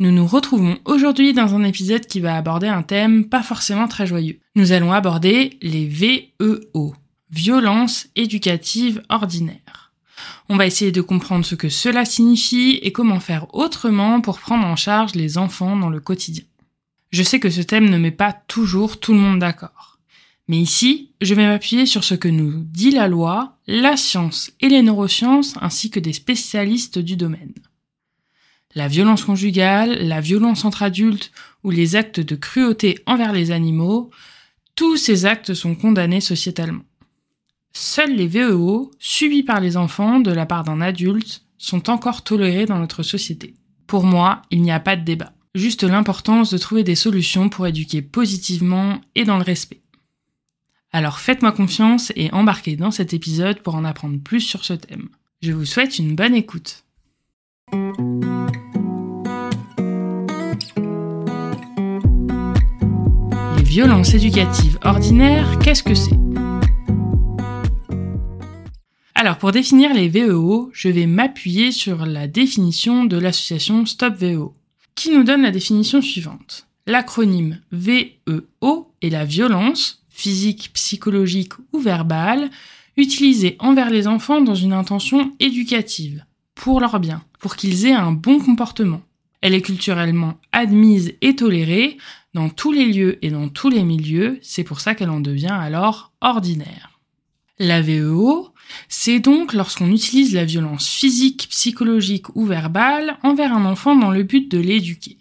Nous nous retrouvons aujourd'hui dans un épisode qui va aborder un thème pas forcément très joyeux. Nous allons aborder les VEO, violences éducatives ordinaires. On va essayer de comprendre ce que cela signifie et comment faire autrement pour prendre en charge les enfants dans le quotidien. Je sais que ce thème ne met pas toujours tout le monde d'accord. Mais ici, je vais m'appuyer sur ce que nous dit la loi, la science et les neurosciences ainsi que des spécialistes du domaine la violence conjugale, la violence entre adultes ou les actes de cruauté envers les animaux, tous ces actes sont condamnés sociétalement. Seuls les VEO, subis par les enfants de la part d'un adulte, sont encore tolérés dans notre société. Pour moi, il n'y a pas de débat. Juste l'importance de trouver des solutions pour éduquer positivement et dans le respect. Alors faites-moi confiance et embarquez dans cet épisode pour en apprendre plus sur ce thème. Je vous souhaite une bonne écoute. Violence éducative ordinaire, qu'est-ce que c'est? Alors pour définir les VEO, je vais m'appuyer sur la définition de l'association Stop VEO, qui nous donne la définition suivante. L'acronyme VEO est la violence, physique, psychologique ou verbale, utilisée envers les enfants dans une intention éducative, pour leur bien, pour qu'ils aient un bon comportement. Elle est culturellement admise et tolérée, dans tous les lieux et dans tous les milieux, c'est pour ça qu'elle en devient alors ordinaire. La VEO, c'est donc lorsqu'on utilise la violence physique, psychologique ou verbale envers un enfant dans le but de l'éduquer.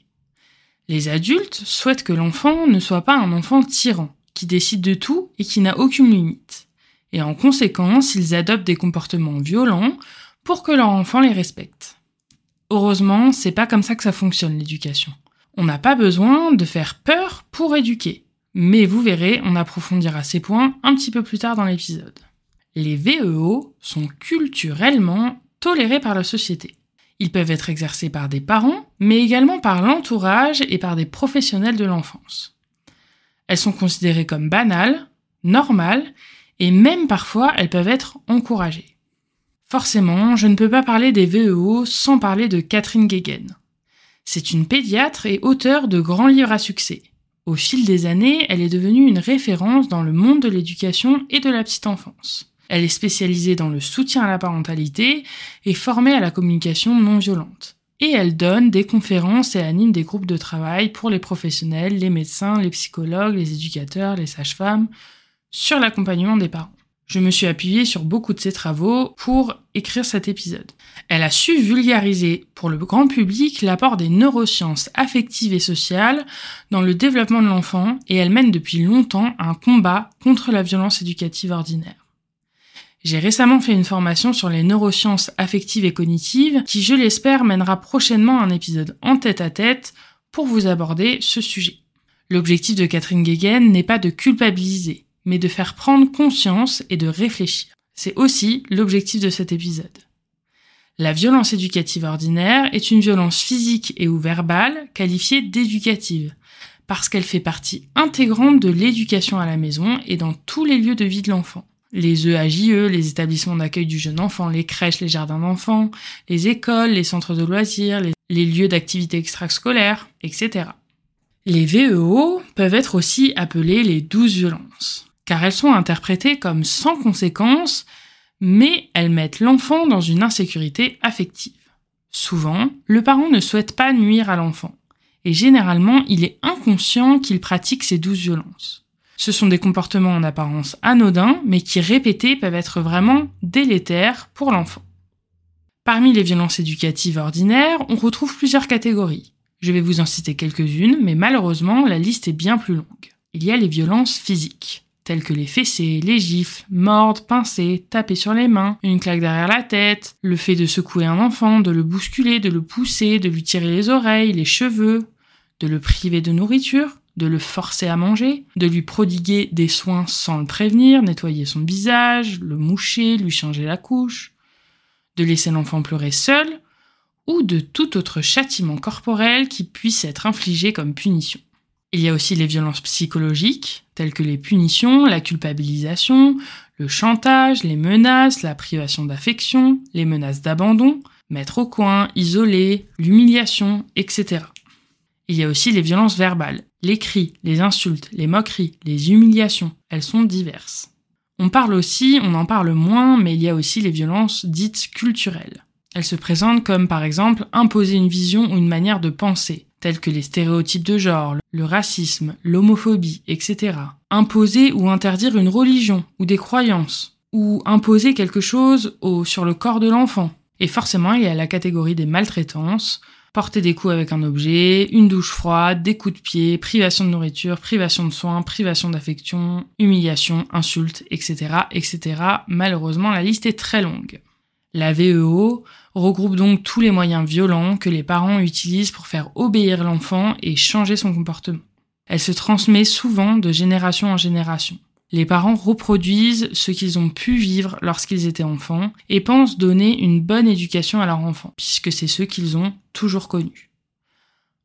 Les adultes souhaitent que l'enfant ne soit pas un enfant tyran, qui décide de tout et qui n'a aucune limite. Et en conséquence, ils adoptent des comportements violents pour que leur enfant les respecte. Heureusement, c'est pas comme ça que ça fonctionne l'éducation. On n'a pas besoin de faire peur pour éduquer. Mais vous verrez, on approfondira ces points un petit peu plus tard dans l'épisode. Les VEO sont culturellement tolérés par la société. Ils peuvent être exercés par des parents, mais également par l'entourage et par des professionnels de l'enfance. Elles sont considérées comme banales, normales, et même parfois elles peuvent être encouragées. Forcément, je ne peux pas parler des VEO sans parler de Catherine Guéguen. C'est une pédiatre et auteure de grands livres à succès. Au fil des années, elle est devenue une référence dans le monde de l'éducation et de la petite enfance. Elle est spécialisée dans le soutien à la parentalité et formée à la communication non violente. Et elle donne des conférences et anime des groupes de travail pour les professionnels, les médecins, les psychologues, les éducateurs, les sages-femmes, sur l'accompagnement des parents. Je me suis appuyée sur beaucoup de ses travaux pour écrire cet épisode. Elle a su vulgariser pour le grand public l'apport des neurosciences affectives et sociales dans le développement de l'enfant et elle mène depuis longtemps un combat contre la violence éducative ordinaire. J'ai récemment fait une formation sur les neurosciences affectives et cognitives qui, je l'espère, mènera prochainement un épisode en tête à tête pour vous aborder ce sujet. L'objectif de Catherine Guéguen n'est pas de culpabiliser, mais de faire prendre conscience et de réfléchir. C'est aussi l'objectif de cet épisode. La violence éducative ordinaire est une violence physique et ou verbale qualifiée d'éducative, parce qu'elle fait partie intégrante de l'éducation à la maison et dans tous les lieux de vie de l'enfant. Les EAJE, e, les établissements d'accueil du jeune enfant, les crèches, les jardins d'enfants, les écoles, les centres de loisirs, les, les lieux d'activité extrascolaires, etc. Les VEO peuvent être aussi appelés les douze violences car elles sont interprétées comme sans conséquence, mais elles mettent l'enfant dans une insécurité affective. Souvent, le parent ne souhaite pas nuire à l'enfant, et généralement il est inconscient qu'il pratique ces douces violences. Ce sont des comportements en apparence anodins, mais qui répétés peuvent être vraiment délétères pour l'enfant. Parmi les violences éducatives ordinaires, on retrouve plusieurs catégories. Je vais vous en citer quelques-unes, mais malheureusement, la liste est bien plus longue. Il y a les violences physiques, telles que les fessées, les gifles, mordre, pincer, taper sur les mains, une claque derrière la tête, le fait de secouer un enfant, de le bousculer, de le pousser, de lui tirer les oreilles, les cheveux, de le priver de nourriture, de le forcer à manger, de lui prodiguer des soins sans le prévenir, nettoyer son visage, le moucher, lui changer la couche, de laisser l'enfant pleurer seul, ou de tout autre châtiment corporel qui puisse être infligé comme punition. Il y a aussi les violences psychologiques, telles que les punitions, la culpabilisation, le chantage, les menaces, la privation d'affection, les menaces d'abandon, mettre au coin, isoler, l'humiliation, etc. Il y a aussi les violences verbales, les cris, les insultes, les moqueries, les humiliations, elles sont diverses. On parle aussi, on en parle moins, mais il y a aussi les violences dites culturelles. Elles se présentent comme par exemple imposer une vision ou une manière de penser, telles que les stéréotypes de genre, le racisme, l'homophobie, etc. Imposer ou interdire une religion ou des croyances, ou imposer quelque chose sur le corps de l'enfant. Et forcément, il y a la catégorie des maltraitances, porter des coups avec un objet, une douche froide, des coups de pied, privation de nourriture, privation de soins, privation d'affection, humiliation, insultes, etc., etc. Malheureusement, la liste est très longue. La VEO regroupe donc tous les moyens violents que les parents utilisent pour faire obéir l'enfant et changer son comportement. Elle se transmet souvent de génération en génération. Les parents reproduisent ce qu'ils ont pu vivre lorsqu'ils étaient enfants et pensent donner une bonne éducation à leur enfant, puisque c'est ce qu'ils ont toujours connu.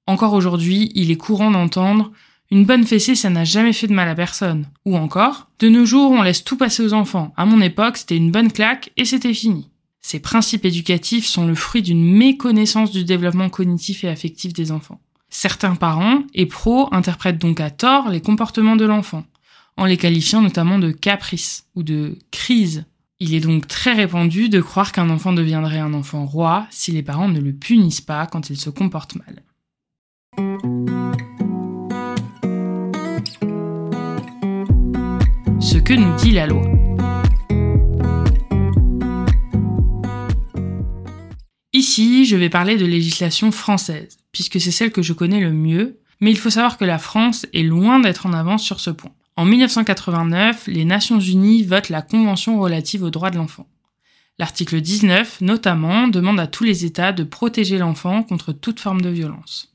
Encore aujourd'hui, il est courant d'entendre une bonne fessée, ça n'a jamais fait de mal à personne. Ou encore, de nos jours, on laisse tout passer aux enfants. À mon époque, c'était une bonne claque et c'était fini. Ces principes éducatifs sont le fruit d'une méconnaissance du développement cognitif et affectif des enfants. Certains parents et pros interprètent donc à tort les comportements de l'enfant, en les qualifiant notamment de caprice ou de crise. Il est donc très répandu de croire qu'un enfant deviendrait un enfant roi si les parents ne le punissent pas quand il se comporte mal. Ce que nous dit la loi. Je vais parler de législation française, puisque c'est celle que je connais le mieux, mais il faut savoir que la France est loin d'être en avance sur ce point. En 1989, les Nations Unies votent la Convention relative aux droits de l'enfant. L'article 19, notamment, demande à tous les États de protéger l'enfant contre toute forme de violence.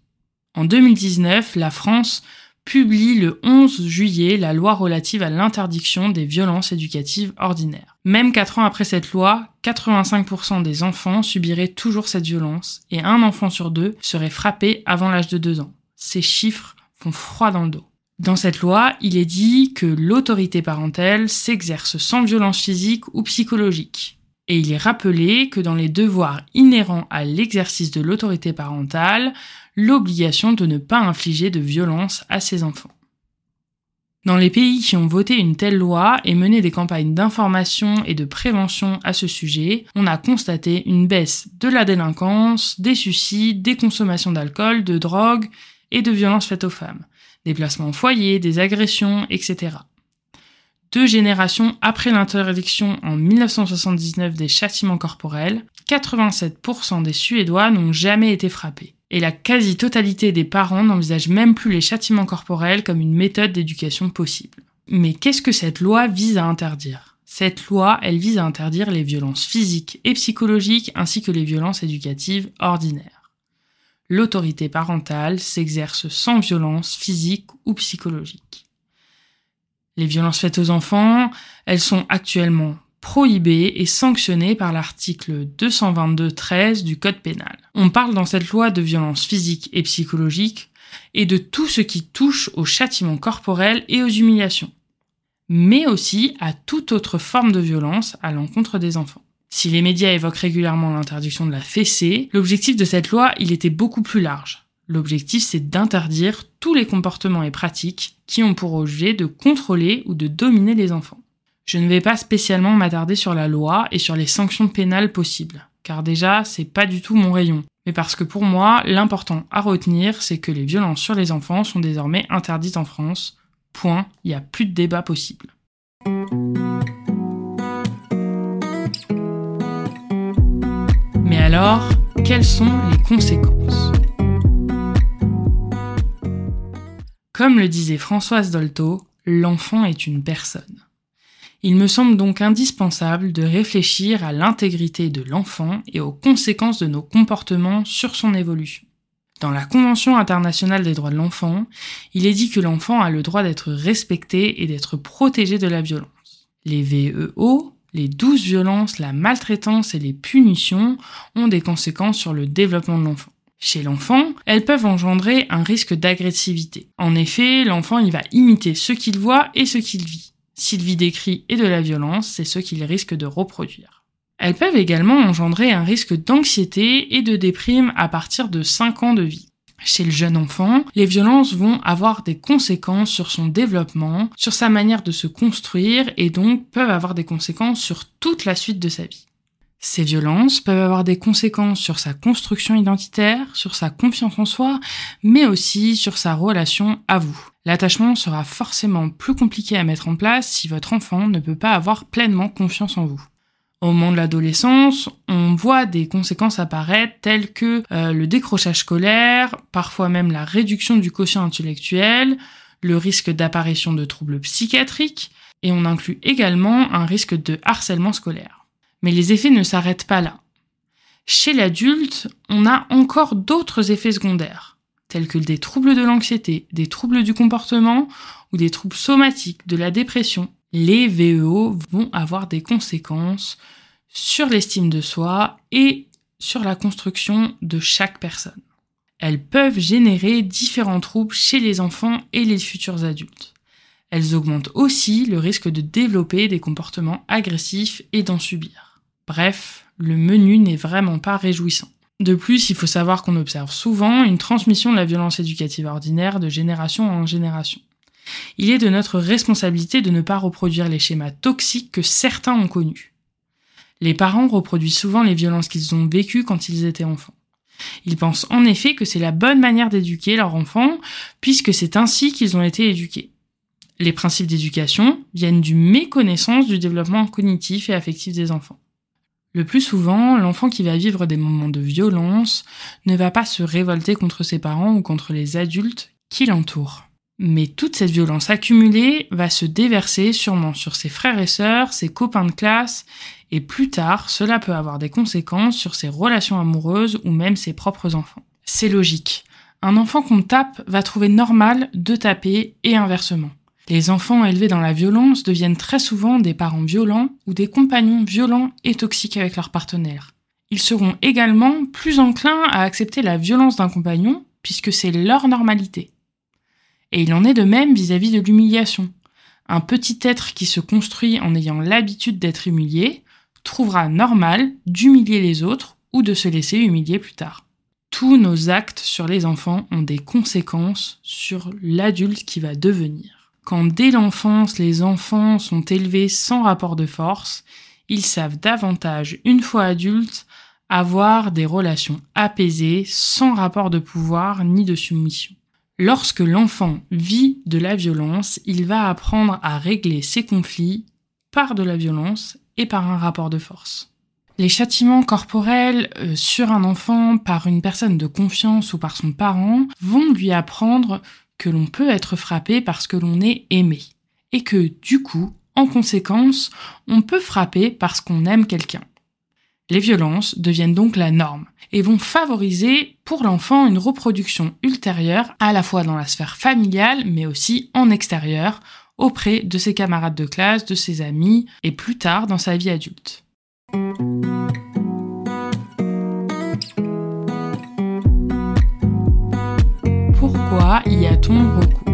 En 2019, la France publie le 11 juillet la loi relative à l'interdiction des violences éducatives ordinaires. Même quatre ans après cette loi, 85% des enfants subiraient toujours cette violence et un enfant sur deux serait frappé avant l'âge de deux ans. Ces chiffres font froid dans le dos. Dans cette loi, il est dit que l'autorité parentale s'exerce sans violence physique ou psychologique. Et il est rappelé que dans les devoirs inhérents à l'exercice de l'autorité parentale, l'obligation de ne pas infliger de violence à ses enfants. Dans les pays qui ont voté une telle loi et mené des campagnes d'information et de prévention à ce sujet, on a constaté une baisse de la délinquance, des suicides, des consommations d'alcool, de drogue et de violences faites aux femmes des placements au foyer, des agressions, etc. Deux générations après l'interdiction en 1979 des châtiments corporels, 87% des Suédois n'ont jamais été frappés. Et la quasi-totalité des parents n'envisagent même plus les châtiments corporels comme une méthode d'éducation possible. Mais qu'est-ce que cette loi vise à interdire? Cette loi, elle vise à interdire les violences physiques et psychologiques ainsi que les violences éducatives ordinaires l'autorité parentale s'exerce sans violence physique ou psychologique. Les violences faites aux enfants, elles sont actuellement prohibées et sanctionnées par l'article 222-13 du Code pénal. On parle dans cette loi de violences physiques et psychologiques et de tout ce qui touche au châtiment corporel et aux humiliations, mais aussi à toute autre forme de violence à l'encontre des enfants. Si les médias évoquent régulièrement l'interdiction de la fessée, l'objectif de cette loi, il était beaucoup plus large. L'objectif, c'est d'interdire tous les comportements et pratiques qui ont pour objet de contrôler ou de dominer les enfants. Je ne vais pas spécialement m'attarder sur la loi et sur les sanctions pénales possibles, car déjà, c'est pas du tout mon rayon. Mais parce que pour moi, l'important à retenir, c'est que les violences sur les enfants sont désormais interdites en France, Point, il n'y a plus de débat possible. Mais alors, quelles sont les conséquences? Comme le disait Françoise Dolto, l'enfant est une personne. Il me semble donc indispensable de réfléchir à l'intégrité de l'enfant et aux conséquences de nos comportements sur son évolution. Dans la Convention internationale des droits de l'enfant, il est dit que l'enfant a le droit d'être respecté et d'être protégé de la violence. Les VEO, les douces violences, la maltraitance et les punitions ont des conséquences sur le développement de l'enfant. Chez l'enfant, elles peuvent engendrer un risque d'agressivité. En effet, l'enfant il va imiter ce qu'il voit et ce qu'il vit. S'il vit des cris et de la violence, c'est ce qu'il risque de reproduire. Elles peuvent également engendrer un risque d'anxiété et de déprime à partir de 5 ans de vie. Chez le jeune enfant, les violences vont avoir des conséquences sur son développement, sur sa manière de se construire et donc peuvent avoir des conséquences sur toute la suite de sa vie. Ces violences peuvent avoir des conséquences sur sa construction identitaire, sur sa confiance en soi, mais aussi sur sa relation à vous. L'attachement sera forcément plus compliqué à mettre en place si votre enfant ne peut pas avoir pleinement confiance en vous. Au moment de l'adolescence, on voit des conséquences apparaître telles que euh, le décrochage scolaire, parfois même la réduction du quotient intellectuel, le risque d'apparition de troubles psychiatriques, et on inclut également un risque de harcèlement scolaire. Mais les effets ne s'arrêtent pas là. Chez l'adulte, on a encore d'autres effets secondaires, tels que des troubles de l'anxiété, des troubles du comportement ou des troubles somatiques, de la dépression. Les VEO vont avoir des conséquences sur l'estime de soi et sur la construction de chaque personne. Elles peuvent générer différents troubles chez les enfants et les futurs adultes. Elles augmentent aussi le risque de développer des comportements agressifs et d'en subir. Bref, le menu n'est vraiment pas réjouissant. De plus, il faut savoir qu'on observe souvent une transmission de la violence éducative ordinaire de génération en génération. Il est de notre responsabilité de ne pas reproduire les schémas toxiques que certains ont connus. Les parents reproduisent souvent les violences qu'ils ont vécues quand ils étaient enfants. Ils pensent en effet que c'est la bonne manière d'éduquer leurs enfants, puisque c'est ainsi qu'ils ont été éduqués. Les principes d'éducation viennent du méconnaissance du développement cognitif et affectif des enfants. Le plus souvent, l'enfant qui va vivre des moments de violence ne va pas se révolter contre ses parents ou contre les adultes qui l'entourent. Mais toute cette violence accumulée va se déverser sûrement sur ses frères et sœurs, ses copains de classe, et plus tard, cela peut avoir des conséquences sur ses relations amoureuses ou même ses propres enfants. C'est logique. Un enfant qu'on tape va trouver normal de taper et inversement. Les enfants élevés dans la violence deviennent très souvent des parents violents ou des compagnons violents et toxiques avec leurs partenaires. Ils seront également plus enclins à accepter la violence d'un compagnon puisque c'est leur normalité. Et il en est de même vis-à-vis de l'humiliation. Un petit être qui se construit en ayant l'habitude d'être humilié trouvera normal d'humilier les autres ou de se laisser humilier plus tard. Tous nos actes sur les enfants ont des conséquences sur l'adulte qui va devenir. Quand dès l'enfance les enfants sont élevés sans rapport de force, ils savent davantage, une fois adultes, avoir des relations apaisées, sans rapport de pouvoir ni de soumission. Lorsque l'enfant vit de la violence, il va apprendre à régler ses conflits par de la violence et par un rapport de force. Les châtiments corporels euh, sur un enfant par une personne de confiance ou par son parent vont lui apprendre que l'on peut être frappé parce que l'on est aimé, et que, du coup, en conséquence, on peut frapper parce qu'on aime quelqu'un. Les violences deviennent donc la norme et vont favoriser pour l'enfant une reproduction ultérieure à la fois dans la sphère familiale mais aussi en extérieur auprès de ses camarades de classe, de ses amis et plus tard dans sa vie adulte. Y a-t-on recours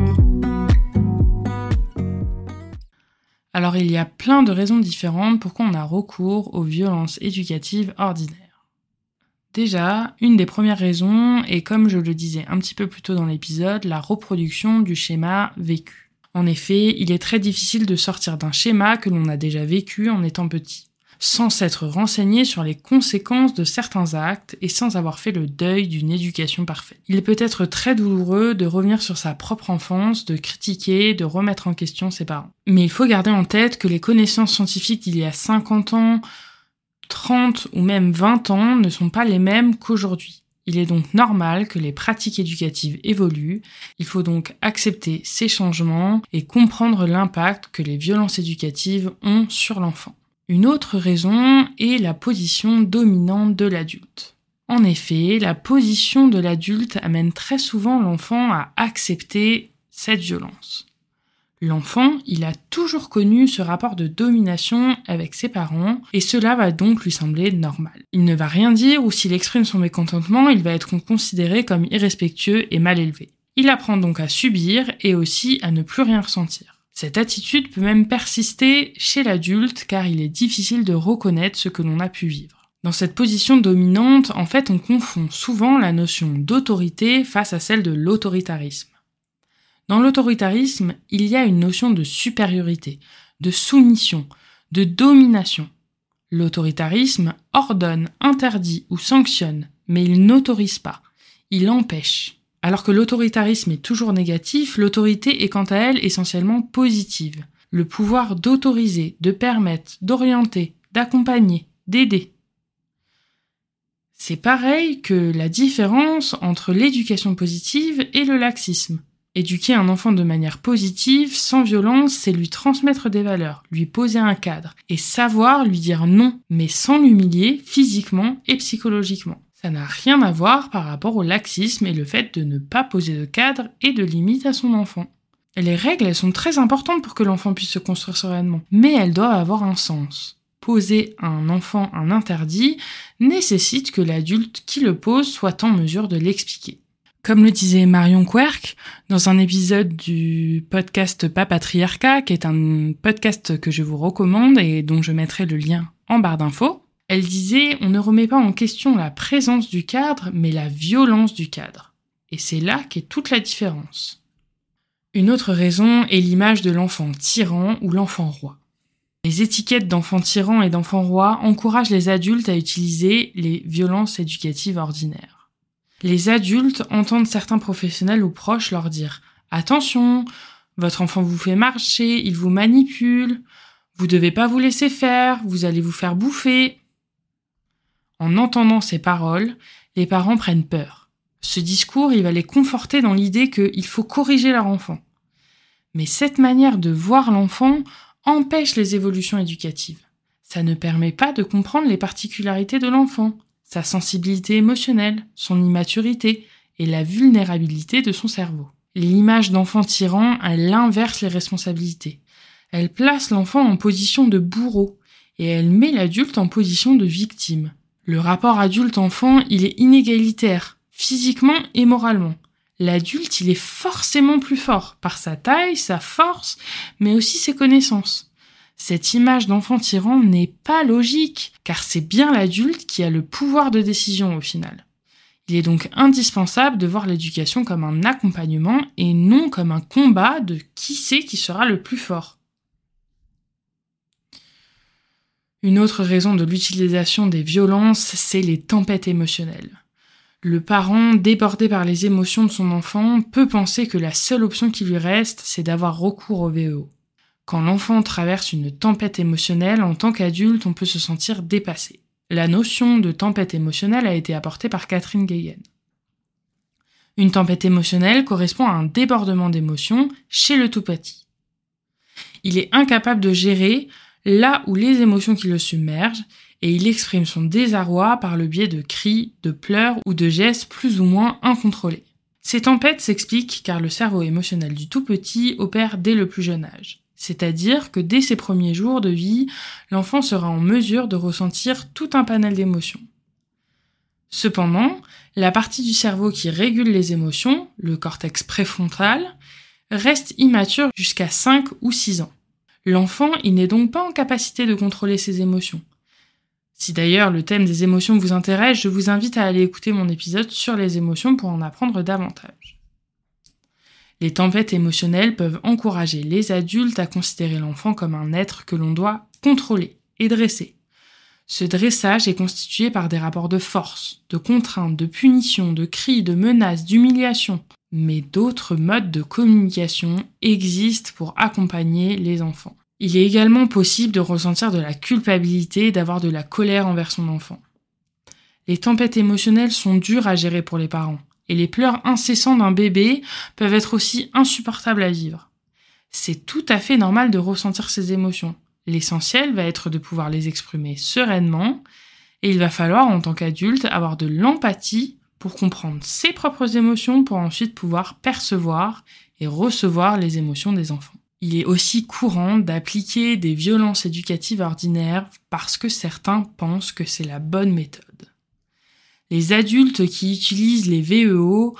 Alors il y a plein de raisons différentes pourquoi on a recours aux violences éducatives ordinaires. Déjà, une des premières raisons est, comme je le disais un petit peu plus tôt dans l'épisode, la reproduction du schéma vécu. En effet, il est très difficile de sortir d'un schéma que l'on a déjà vécu en étant petit. Sans s'être renseigné sur les conséquences de certains actes et sans avoir fait le deuil d'une éducation parfaite. Il peut être très douloureux de revenir sur sa propre enfance, de critiquer, de remettre en question ses parents. Mais il faut garder en tête que les connaissances scientifiques d'il y a 50 ans, 30 ou même 20 ans ne sont pas les mêmes qu'aujourd'hui. Il est donc normal que les pratiques éducatives évoluent, il faut donc accepter ces changements et comprendre l'impact que les violences éducatives ont sur l'enfant. Une autre raison est la position dominante de l'adulte. En effet, la position de l'adulte amène très souvent l'enfant à accepter cette violence. L'enfant, il a toujours connu ce rapport de domination avec ses parents, et cela va donc lui sembler normal. Il ne va rien dire ou s'il exprime son mécontentement, il va être considéré comme irrespectueux et mal élevé. Il apprend donc à subir et aussi à ne plus rien ressentir. Cette attitude peut même persister chez l'adulte car il est difficile de reconnaître ce que l'on a pu vivre. Dans cette position dominante, en fait, on confond souvent la notion d'autorité face à celle de l'autoritarisme. Dans l'autoritarisme, il y a une notion de supériorité, de soumission, de domination. L'autoritarisme ordonne, interdit ou sanctionne, mais il n'autorise pas, il empêche. Alors que l'autoritarisme est toujours négatif, l'autorité est quant à elle essentiellement positive. Le pouvoir d'autoriser, de permettre, d'orienter, d'accompagner, d'aider. C'est pareil que la différence entre l'éducation positive et le laxisme. Éduquer un enfant de manière positive, sans violence, c'est lui transmettre des valeurs, lui poser un cadre, et savoir lui dire non, mais sans l'humilier physiquement et psychologiquement. Ça n'a rien à voir par rapport au laxisme et le fait de ne pas poser de cadre et de limite à son enfant. les règles, elles sont très importantes pour que l'enfant puisse se construire sereinement, mais elles doivent avoir un sens. Poser à un enfant un interdit nécessite que l'adulte qui le pose soit en mesure de l'expliquer. Comme le disait Marion Querc dans un épisode du podcast Pas Patriarcat, qui est un podcast que je vous recommande et dont je mettrai le lien en barre d'infos, elle disait on ne remet pas en question la présence du cadre, mais la violence du cadre. Et c'est là qu'est toute la différence. Une autre raison est l'image de l'enfant tyran ou l'enfant roi. Les étiquettes d'enfant tyran et d'enfant roi encouragent les adultes à utiliser les violences éducatives ordinaires. Les adultes entendent certains professionnels ou proches leur dire Attention, votre enfant vous fait marcher, il vous manipule, vous devez pas vous laisser faire, vous allez vous faire bouffer. En entendant ces paroles, les parents prennent peur. Ce discours, il va les conforter dans l'idée qu'il faut corriger leur enfant. Mais cette manière de voir l'enfant empêche les évolutions éducatives. Ça ne permet pas de comprendre les particularités de l'enfant sa sensibilité émotionnelle, son immaturité et la vulnérabilité de son cerveau. L'image d'enfant tyran, elle inverse les responsabilités. Elle place l'enfant en position de bourreau et elle met l'adulte en position de victime. Le rapport adulte-enfant, il est inégalitaire, physiquement et moralement. L'adulte, il est forcément plus fort par sa taille, sa force, mais aussi ses connaissances. Cette image d'enfant tyran n'est pas logique, car c'est bien l'adulte qui a le pouvoir de décision au final. Il est donc indispensable de voir l'éducation comme un accompagnement et non comme un combat de qui sait qui sera le plus fort. Une autre raison de l'utilisation des violences, c'est les tempêtes émotionnelles. Le parent, débordé par les émotions de son enfant, peut penser que la seule option qui lui reste, c'est d'avoir recours au VEO. Quand l'enfant traverse une tempête émotionnelle, en tant qu'adulte, on peut se sentir dépassé. La notion de tempête émotionnelle a été apportée par Catherine Gueyen. Une tempête émotionnelle correspond à un débordement d'émotions chez le tout petit. Il est incapable de gérer là où les émotions qui le submergent et il exprime son désarroi par le biais de cris, de pleurs ou de gestes plus ou moins incontrôlés. Ces tempêtes s'expliquent car le cerveau émotionnel du tout petit opère dès le plus jeune âge. C'est-à-dire que dès ses premiers jours de vie, l'enfant sera en mesure de ressentir tout un panel d'émotions. Cependant, la partie du cerveau qui régule les émotions, le cortex préfrontal, reste immature jusqu'à 5 ou 6 ans. L'enfant, il n'est donc pas en capacité de contrôler ses émotions. Si d'ailleurs le thème des émotions vous intéresse, je vous invite à aller écouter mon épisode sur les émotions pour en apprendre davantage. Les tempêtes émotionnelles peuvent encourager les adultes à considérer l'enfant comme un être que l'on doit contrôler et dresser. Ce dressage est constitué par des rapports de force, de contraintes, de punitions, de cris, de menaces, d'humiliation. Mais d'autres modes de communication existent pour accompagner les enfants. Il est également possible de ressentir de la culpabilité, d'avoir de la colère envers son enfant. Les tempêtes émotionnelles sont dures à gérer pour les parents, et les pleurs incessants d'un bébé peuvent être aussi insupportables à vivre. C'est tout à fait normal de ressentir ces émotions. L'essentiel va être de pouvoir les exprimer sereinement, et il va falloir, en tant qu'adulte, avoir de l'empathie pour comprendre ses propres émotions pour ensuite pouvoir percevoir et recevoir les émotions des enfants. Il est aussi courant d'appliquer des violences éducatives ordinaires parce que certains pensent que c'est la bonne méthode. Les adultes qui utilisent les VEO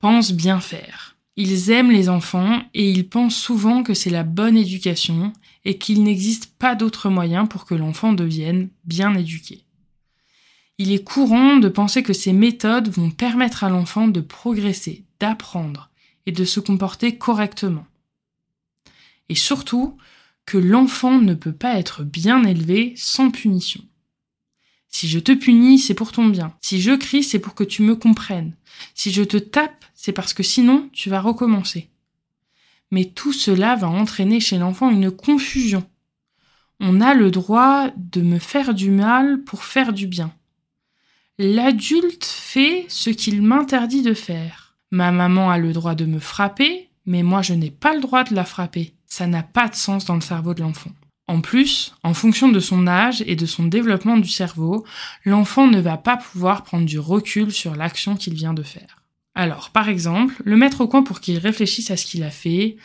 pensent bien faire. Ils aiment les enfants et ils pensent souvent que c'est la bonne éducation et qu'il n'existe pas d'autre moyen pour que l'enfant devienne bien éduqué. Il est courant de penser que ces méthodes vont permettre à l'enfant de progresser, d'apprendre et de se comporter correctement. Et surtout, que l'enfant ne peut pas être bien élevé sans punition. Si je te punis, c'est pour ton bien. Si je crie, c'est pour que tu me comprennes. Si je te tape, c'est parce que sinon, tu vas recommencer. Mais tout cela va entraîner chez l'enfant une confusion. On a le droit de me faire du mal pour faire du bien. L'adulte fait ce qu'il m'interdit de faire. Ma maman a le droit de me frapper, mais moi je n'ai pas le droit de la frapper. Ça n'a pas de sens dans le cerveau de l'enfant. En plus, en fonction de son âge et de son développement du cerveau, l'enfant ne va pas pouvoir prendre du recul sur l'action qu'il vient de faire. Alors, par exemple, le mettre au coin pour qu'il réfléchisse à ce qu'il a fait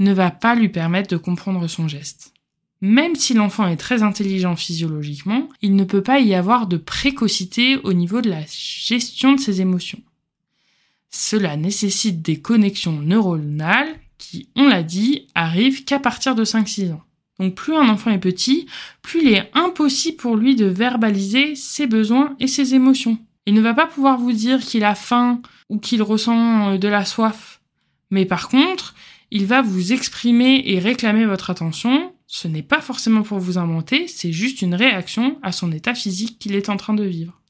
ne va pas lui permettre de comprendre son geste. Même si l'enfant est très intelligent physiologiquement, il ne peut pas y avoir de précocité au niveau de la gestion de ses émotions. Cela nécessite des connexions neuronales qui, on l'a dit, arrivent qu'à partir de 5-6 ans. Donc plus un enfant est petit, plus il est impossible pour lui de verbaliser ses besoins et ses émotions. Il ne va pas pouvoir vous dire qu'il a faim ou qu'il ressent euh, de la soif. Mais par contre, il va vous exprimer et réclamer votre attention. Ce n'est pas forcément pour vous inventer, c'est juste une réaction à son état physique qu'il est en train de vivre.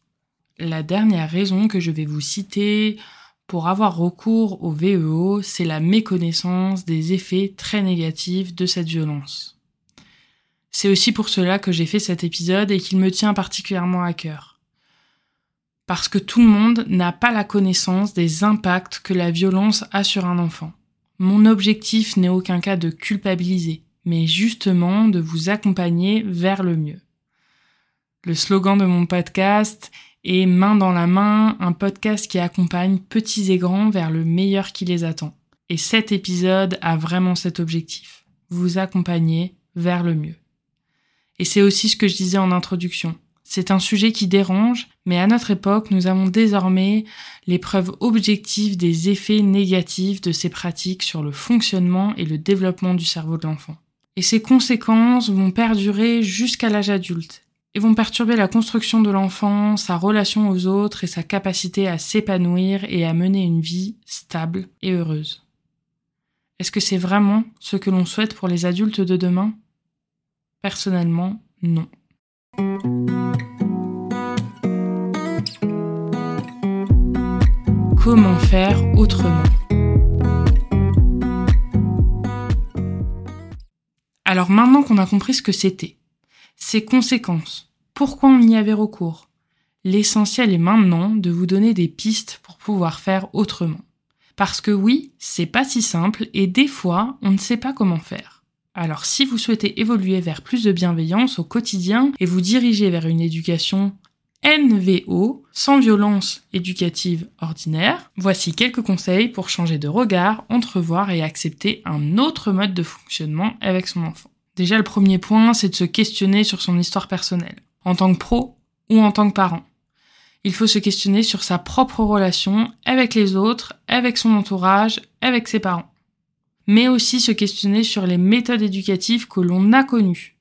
La dernière raison que je vais vous citer pour avoir recours au VEO, c'est la méconnaissance des effets très négatifs de cette violence. C'est aussi pour cela que j'ai fait cet épisode et qu'il me tient particulièrement à cœur. Parce que tout le monde n'a pas la connaissance des impacts que la violence a sur un enfant. Mon objectif n'est aucun cas de culpabiliser, mais justement de vous accompagner vers le mieux. Le slogan de mon podcast est Main dans la main, un podcast qui accompagne petits et grands vers le meilleur qui les attend. Et cet épisode a vraiment cet objectif, vous accompagner vers le mieux. Et c'est aussi ce que je disais en introduction. C'est un sujet qui dérange, mais à notre époque, nous avons désormais les preuves objectives des effets négatifs de ces pratiques sur le fonctionnement et le développement du cerveau de l'enfant. Et ces conséquences vont perdurer jusqu'à l'âge adulte et vont perturber la construction de l'enfant, sa relation aux autres et sa capacité à s'épanouir et à mener une vie stable et heureuse. Est-ce que c'est vraiment ce que l'on souhaite pour les adultes de demain? Personnellement, non. Comment faire autrement? Alors maintenant qu'on a compris ce que c'était, ses conséquences, pourquoi on y avait recours, l'essentiel est maintenant de vous donner des pistes pour pouvoir faire autrement. Parce que oui, c'est pas si simple et des fois, on ne sait pas comment faire. Alors si vous souhaitez évoluer vers plus de bienveillance au quotidien et vous diriger vers une éducation NVO, sans violence éducative ordinaire, voici quelques conseils pour changer de regard, entrevoir et accepter un autre mode de fonctionnement avec son enfant. Déjà le premier point, c'est de se questionner sur son histoire personnelle, en tant que pro ou en tant que parent. Il faut se questionner sur sa propre relation avec les autres, avec son entourage, avec ses parents mais aussi se questionner sur les méthodes éducatives que l'on a connues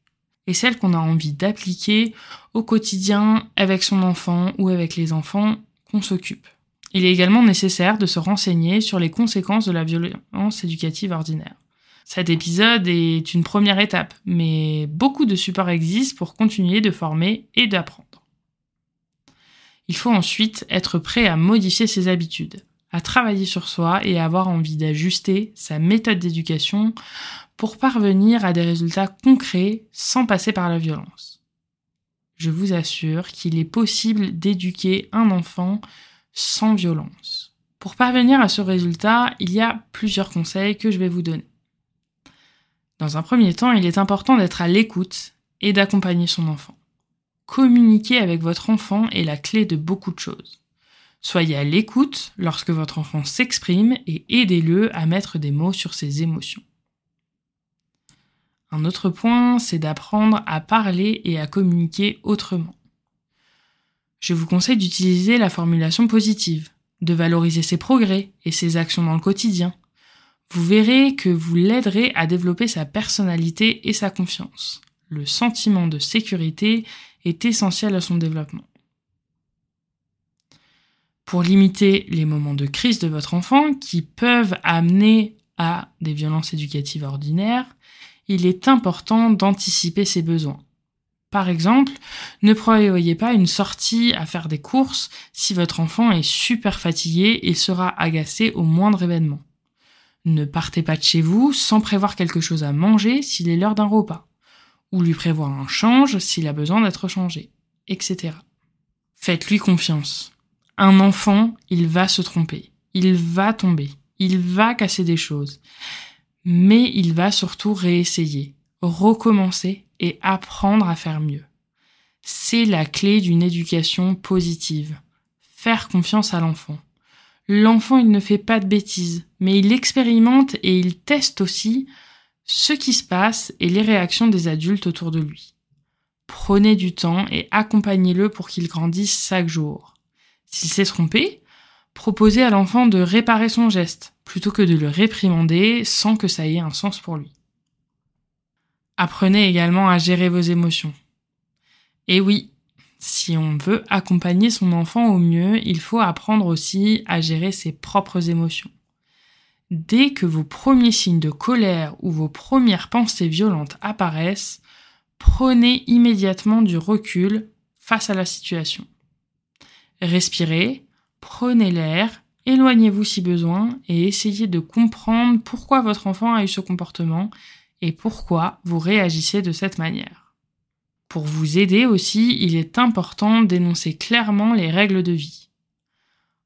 et celles qu'on a envie d'appliquer au quotidien avec son enfant ou avec les enfants qu'on s'occupe. Il est également nécessaire de se renseigner sur les conséquences de la violence éducative ordinaire. Cet épisode est une première étape, mais beaucoup de supports existent pour continuer de former et d'apprendre. Il faut ensuite être prêt à modifier ses habitudes, à travailler sur soi et à avoir envie d'ajuster sa méthode d'éducation pour parvenir à des résultats concrets sans passer par la violence. Je vous assure qu'il est possible d'éduquer un enfant sans violence. Pour parvenir à ce résultat, il y a plusieurs conseils que je vais vous donner. Dans un premier temps, il est important d'être à l'écoute et d'accompagner son enfant. Communiquer avec votre enfant est la clé de beaucoup de choses. Soyez à l'écoute lorsque votre enfant s'exprime et aidez-le à mettre des mots sur ses émotions. Un autre point, c'est d'apprendre à parler et à communiquer autrement. Je vous conseille d'utiliser la formulation positive, de valoriser ses progrès et ses actions dans le quotidien. Vous verrez que vous l'aiderez à développer sa personnalité et sa confiance. Le sentiment de sécurité est essentiel à son développement. Pour limiter les moments de crise de votre enfant qui peuvent amener à des violences éducatives ordinaires, il est important d'anticiper ses besoins. Par exemple, ne prévoyez pas une sortie à faire des courses si votre enfant est super fatigué et sera agacé au moindre événement. Ne partez pas de chez vous sans prévoir quelque chose à manger s'il est l'heure d'un repas, ou lui prévoir un change s'il a besoin d'être changé, etc. Faites-lui confiance. Un enfant, il va se tromper, il va tomber, il va casser des choses mais il va surtout réessayer, recommencer et apprendre à faire mieux. C'est la clé d'une éducation positive. Faire confiance à l'enfant. L'enfant, il ne fait pas de bêtises, mais il expérimente et il teste aussi ce qui se passe et les réactions des adultes autour de lui. Prenez du temps et accompagnez-le pour qu'il grandisse chaque jour. S'il s'est trompé, proposez à l'enfant de réparer son geste, plutôt que de le réprimander sans que ça ait un sens pour lui. Apprenez également à gérer vos émotions. Et oui, si on veut accompagner son enfant au mieux, il faut apprendre aussi à gérer ses propres émotions. Dès que vos premiers signes de colère ou vos premières pensées violentes apparaissent, prenez immédiatement du recul face à la situation. Respirez, prenez l'air, éloignez-vous si besoin et essayez de comprendre pourquoi votre enfant a eu ce comportement et pourquoi vous réagissez de cette manière. Pour vous aider aussi, il est important d'énoncer clairement les règles de vie.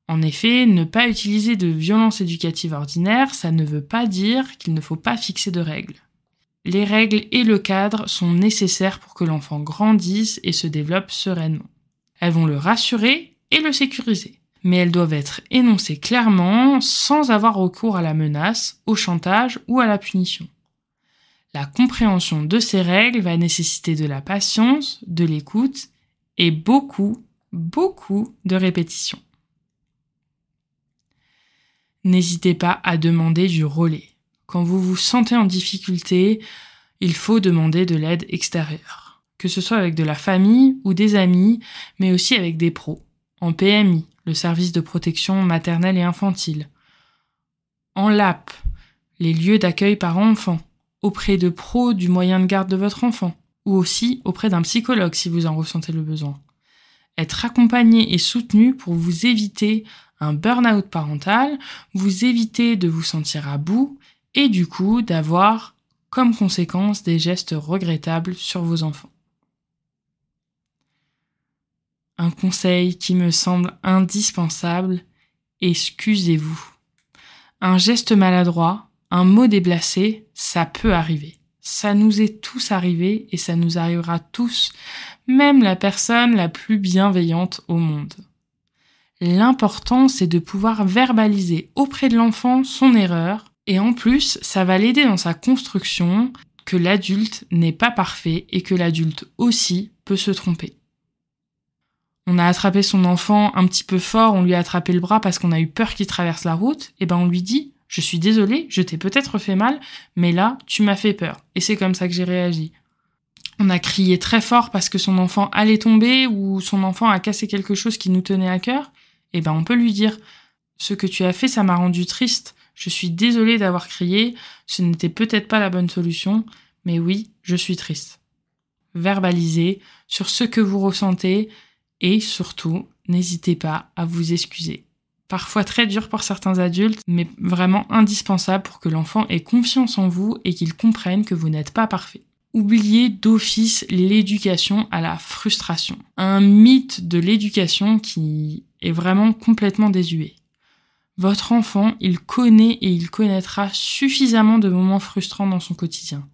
En effet, ne pas utiliser de violence éducative ordinaire, ça ne veut pas dire qu'il ne faut pas fixer de règles. Les règles et le cadre sont nécessaires pour que l'enfant grandisse et se développe sereinement. Elles vont le rassurer et le sécuriser mais elles doivent être énoncées clairement sans avoir recours à la menace, au chantage ou à la punition. La compréhension de ces règles va nécessiter de la patience, de l'écoute et beaucoup, beaucoup de répétitions. N'hésitez pas à demander du relais. Quand vous vous sentez en difficulté, il faut demander de l'aide extérieure, que ce soit avec de la famille ou des amis, mais aussi avec des pros, en PMI, le service de protection maternelle et infantile. En LAP, les lieux d'accueil par enfant, auprès de pros du moyen de garde de votre enfant, ou aussi auprès d'un psychologue si vous en ressentez le besoin. Être accompagné et soutenu pour vous éviter un burn-out parental, vous éviter de vous sentir à bout et du coup d'avoir comme conséquence des gestes regrettables sur vos enfants un conseil qui me semble indispensable, excusez-vous. Un geste maladroit, un mot déplacé, ça peut arriver. Ça nous est tous arrivé et ça nous arrivera tous, même la personne la plus bienveillante au monde. L'important, c'est de pouvoir verbaliser auprès de l'enfant son erreur et en plus, ça va l'aider dans sa construction que l'adulte n'est pas parfait et que l'adulte aussi peut se tromper on a attrapé son enfant un petit peu fort, on lui a attrapé le bras parce qu'on a eu peur qu'il traverse la route, et ben on lui dit je suis désolé, je t'ai peut-être fait mal, mais là, tu m'as fait peur. Et c'est comme ça que j'ai réagi. On a crié très fort parce que son enfant allait tomber ou son enfant a cassé quelque chose qui nous tenait à cœur. Et ben, on peut lui dire, ce que tu as fait, ça m'a rendu triste. Je suis désolée d'avoir crié, ce n'était peut-être pas la bonne solution, mais oui, je suis triste. Verbalisez sur ce que vous ressentez et surtout, n'hésitez pas à vous excuser. Parfois très dur pour certains adultes, mais vraiment indispensable pour que l'enfant ait confiance en vous et qu'il comprenne que vous n'êtes pas parfait. Oubliez d'office l'éducation à la frustration. Un mythe de l'éducation qui est vraiment complètement désuet. Votre enfant, il connaît et il connaîtra suffisamment de moments frustrants dans son quotidien.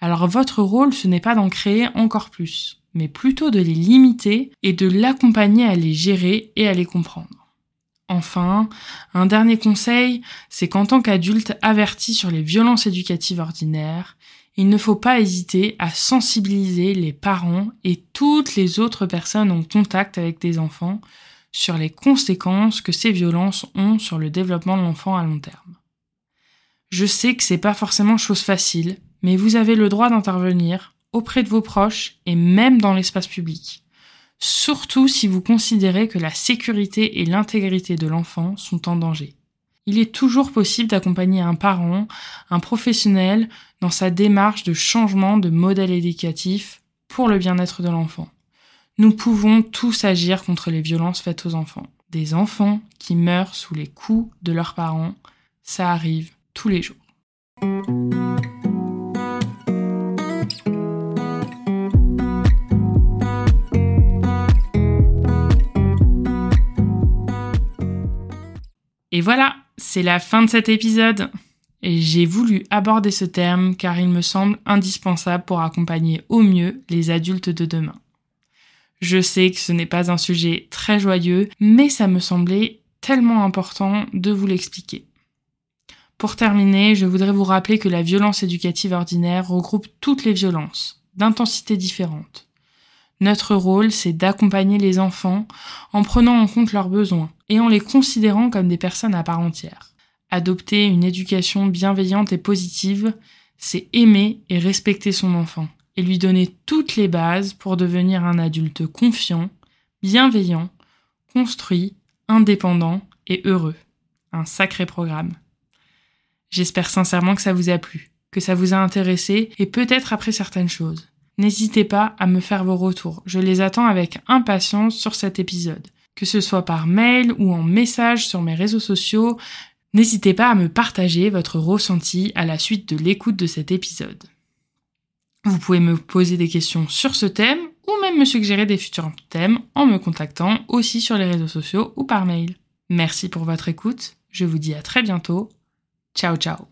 Alors votre rôle, ce n'est pas d'en créer encore plus, mais plutôt de les limiter et de l'accompagner à les gérer et à les comprendre. Enfin, un dernier conseil, c'est qu'en tant qu'adulte averti sur les violences éducatives ordinaires, il ne faut pas hésiter à sensibiliser les parents et toutes les autres personnes en contact avec des enfants sur les conséquences que ces violences ont sur le développement de l'enfant à long terme. Je sais que c'est pas forcément chose facile, mais vous avez le droit d'intervenir auprès de vos proches et même dans l'espace public. Surtout si vous considérez que la sécurité et l'intégrité de l'enfant sont en danger il est toujours possible d'accompagner un parent, un professionnel, dans sa démarche de changement de modèle éducatif pour le bien-être de l'enfant. Nous pouvons tous agir contre les violences faites aux enfants. Des enfants qui meurent sous les coups de leurs parents, ça arrive tous les jours. Et voilà, c'est la fin de cet épisode. J'ai voulu aborder ce terme car il me semble indispensable pour accompagner au mieux les adultes de demain. Je sais que ce n'est pas un sujet très joyeux, mais ça me semblait tellement important de vous l'expliquer. Pour terminer, je voudrais vous rappeler que la violence éducative ordinaire regroupe toutes les violences, d'intensités différentes. Notre rôle, c'est d'accompagner les enfants en prenant en compte leurs besoins et en les considérant comme des personnes à part entière. Adopter une éducation bienveillante et positive, c'est aimer et respecter son enfant et lui donner toutes les bases pour devenir un adulte confiant, bienveillant, construit, indépendant et heureux. Un sacré programme. J'espère sincèrement que ça vous a plu, que ça vous a intéressé et peut-être appris certaines choses. N'hésitez pas à me faire vos retours. Je les attends avec impatience sur cet épisode. Que ce soit par mail ou en message sur mes réseaux sociaux, n'hésitez pas à me partager votre ressenti à la suite de l'écoute de cet épisode. Vous pouvez me poser des questions sur ce thème ou même me suggérer des futurs thèmes en me contactant aussi sur les réseaux sociaux ou par mail. Merci pour votre écoute. Je vous dis à très bientôt. Ciao ciao.